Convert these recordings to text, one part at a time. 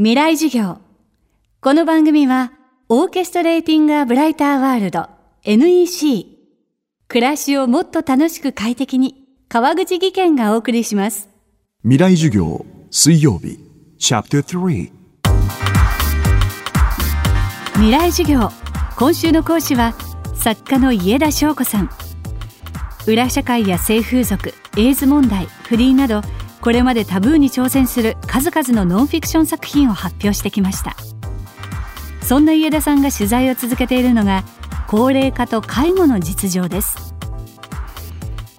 未来授業。この番組は、オーケストレーティング・ア・ブライター・ワールド NEC。暮らしをもっと楽しく快適に、川口義賢がお送りします。未来授業水曜日チャプター3未来授業。今週の講師は、作家の家田翔子さん。裏社会や性風俗、エイズ問題、不倫など、これまでタブーに挑戦する数々のノンフィクション作品を発表してきました。そんな家田さんが取材を続けているのが高齢化と介護の実情です。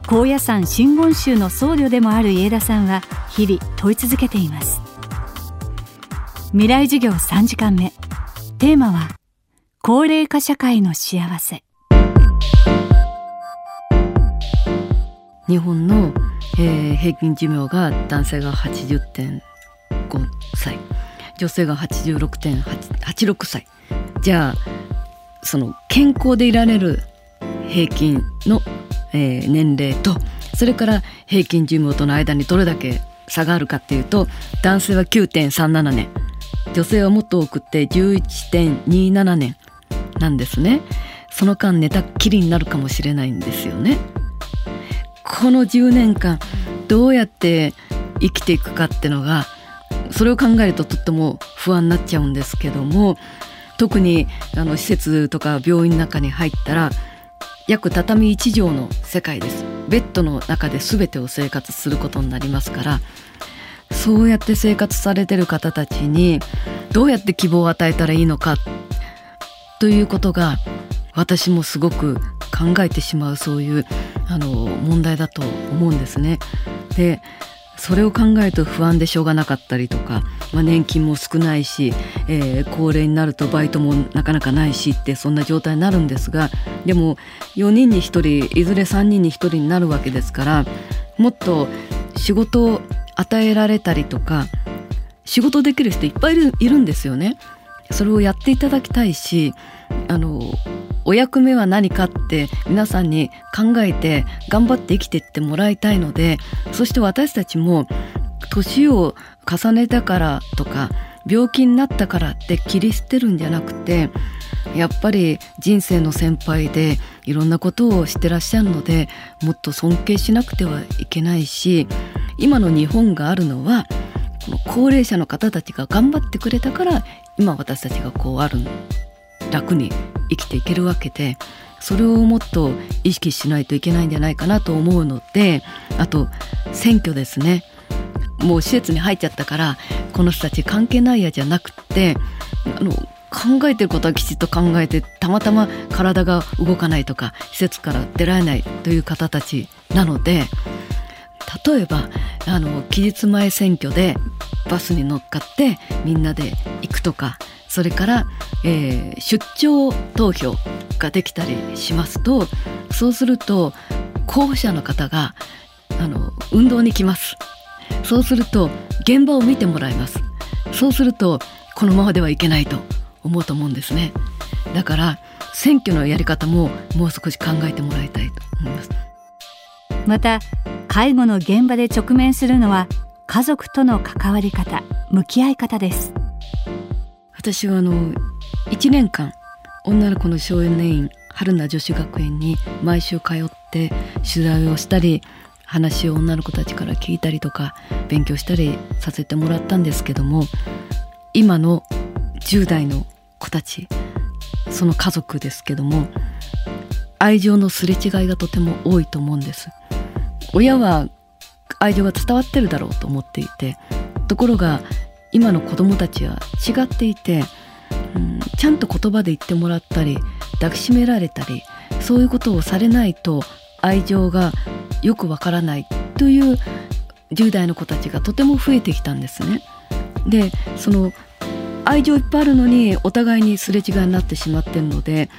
高野山真言宗の僧侶でもある家田さんは日々問い続けています。未来授業3時間目。テーマは高齢化社会の幸せ。日本の、えー平均寿命が男性が80.5歳。女性が86.86歳。じゃあその健康でいられる平均の、えー年齢とそれから平均寿命との間にどれだけ差があるかっていうと男性は9.37年。女性はもっと多くって11.27年なんですね。その間寝たっきりになるかもしれないんですよね。この10年間どうやって生きていくかってのがそれを考えるととっても不安になっちゃうんですけども特にあの施設とか病院の中に入ったら約畳1畳の世界です。ベッドの中で全てを生活することになりますからそうやって生活されてる方たちにどうやって希望を与えたらいいのかということが私もすごく考えてしまうそういうあの問題だと思うんですね。でそれを考えると不安でしょうがなかったりとか、まあ、年金も少ないし、えー高齢になるとバイトもなかなかないしってそんな状態になるんですがでも4人に1人いずれ3人に1人になるわけですからもっと仕事を与えられたりとか仕事できる人いっぱいいるんですよね。それをやっていただきたいしあのお役目は何かって皆さんに考えて頑張って生きていってもらいたいのでそして私たちも年を重ねたからとか病気になったからって切り捨てるんじゃなくてやっぱり人生の先輩でいろんなことをしてらっしゃるのでもっと尊敬しなくてはいけないし今の日本があるのはこの高齢者の方たちが頑張ってくれたから今私たちがこうある楽に生きていけるわけでそれをもっと意識しないといけないんじゃないかなと思うのであと選挙ですね。もう施設に入っちゃったからこの人たち関係ないやじゃなくってあの考えてることはきちっと考えてたまたま体が動かないとか施設から出られないという方たちなので例えばあの期日前選挙でバスに乗っかってみんなで行くとかそれから、えー出張投票ができたりしますとそうすると候補者の方があの運動に来ます。そうすると現場を見てもらいます。そうするとこのままではいけないと思うと思うんですね。だから選挙のやり方ももう少し考えてもらいたいと思います。また介護の現場で直面するのは家族との関わり方向き合い方です。私はあの1年間女の子の少年院春名女子学園に毎週通って取材をしたり話を女の子たちから聞いたりとか勉強したりさせてもらったんですけども今の10代の子たちその家族ですけども愛情のすれ違いがとても多いと思うんです。親は愛情が伝わってるだろうと思っていてところが今の子供たちは違っていて、うん、ちゃんと言葉で言ってもらったり抱きしめられたりそういうことをされないと愛情がよくわからないという10代の子たちがとても増えてきたんですね。でその愛情いっぱいあるのにお互いにすれ違いになってしまってるので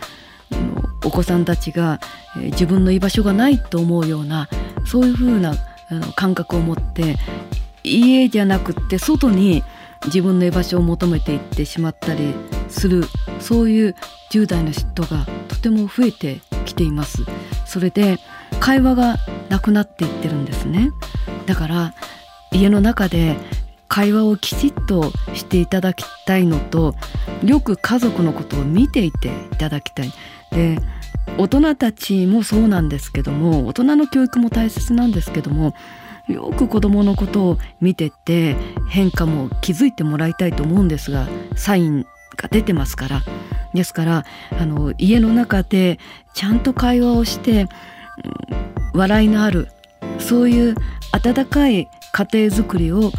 あのお子さんたちが、え自分の居場所がないと思うようなそういうふうな感覚を持って家じゃなくって外に自分の居場所を求めていってしまったりするそういう10代の人がとても増えてきています。それで会話がなくなっていってるんですね。だから家の中で会話をきちっとしていただきたいのとよく家族のことを見ていていただきたい。で大人たちもそうなんですけども大人の教育も大切なんですけどもよく子どものことを見てて変化も気づいてもらいたいと思うんですがサインが出てますから。ですからあの家の中でちゃんと会話をして、笑いのあるそういう温かい家庭づくりを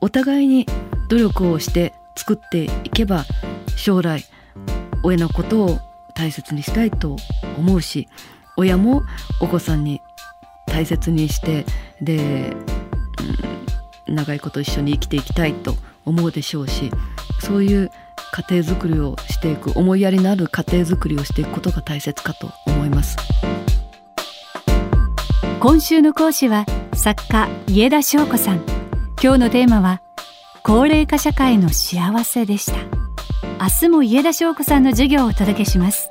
お互いに努力をして作っていけば将来親のことを大切にしたいと思うし親もお子さんに大切にしてで、うん、長いこと一緒に生きていきたいと思うでしょうしそういう家庭づくりをしていく思いやりのある家庭づくりをしていくことが大切かと思います。今週の講師は作家家田翔子さん。今日のテーマは高齢化社会の幸せでした。明日も家田翔子さんの授業をお届けします。